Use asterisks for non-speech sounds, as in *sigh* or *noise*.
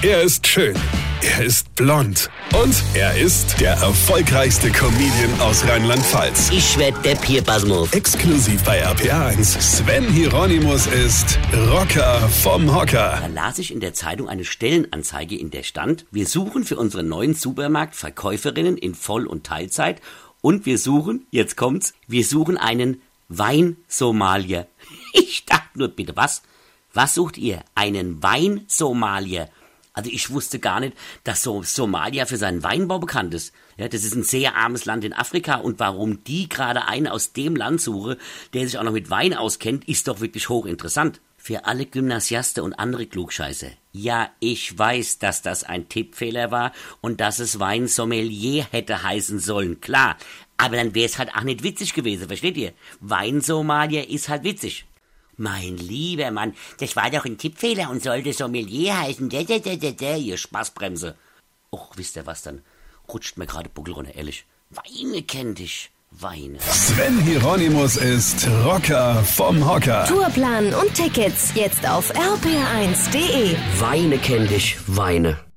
Er ist schön. Er ist blond. Und er ist der erfolgreichste Comedian aus Rheinland-Pfalz. Ich werd der Pierpasmus. Exklusiv bei RPA1. Sven Hieronymus ist Rocker vom Hocker. Da las ich in der Zeitung eine Stellenanzeige, in der stand, wir suchen für unseren neuen Supermarkt Verkäuferinnen in Voll- und Teilzeit und wir suchen, jetzt kommt's, wir suchen einen Weinsomalier. *laughs* Ich dachte nur, bitte was? Was sucht ihr? Einen Weinsomalier? Also ich wusste gar nicht, dass so Somalia für seinen Weinbau bekannt ist. Ja, das ist ein sehr armes Land in Afrika und warum die gerade einen aus dem Land suche, der sich auch noch mit Wein auskennt, ist doch wirklich hochinteressant. Für alle Gymnasiaste und andere Klugscheiße. Ja, ich weiß, dass das ein Tippfehler war und dass es Weinsommelier hätte heißen sollen, klar. Aber dann wäre es halt auch nicht witzig gewesen, versteht ihr? Weinsomalier ist halt witzig. Mein lieber Mann, das war doch ein Tippfehler und sollte Sommelier heißen. Da, da, da, da, da, ihr Spaßbremse. Och, wisst ihr was, dann rutscht mir gerade Buckel runter, ehrlich. Weine kennt dich. Weine. Sven Hieronymus ist Rocker vom Hocker. Tourplan und Tickets jetzt auf rpr1.de. Weine kennt dich. Weine.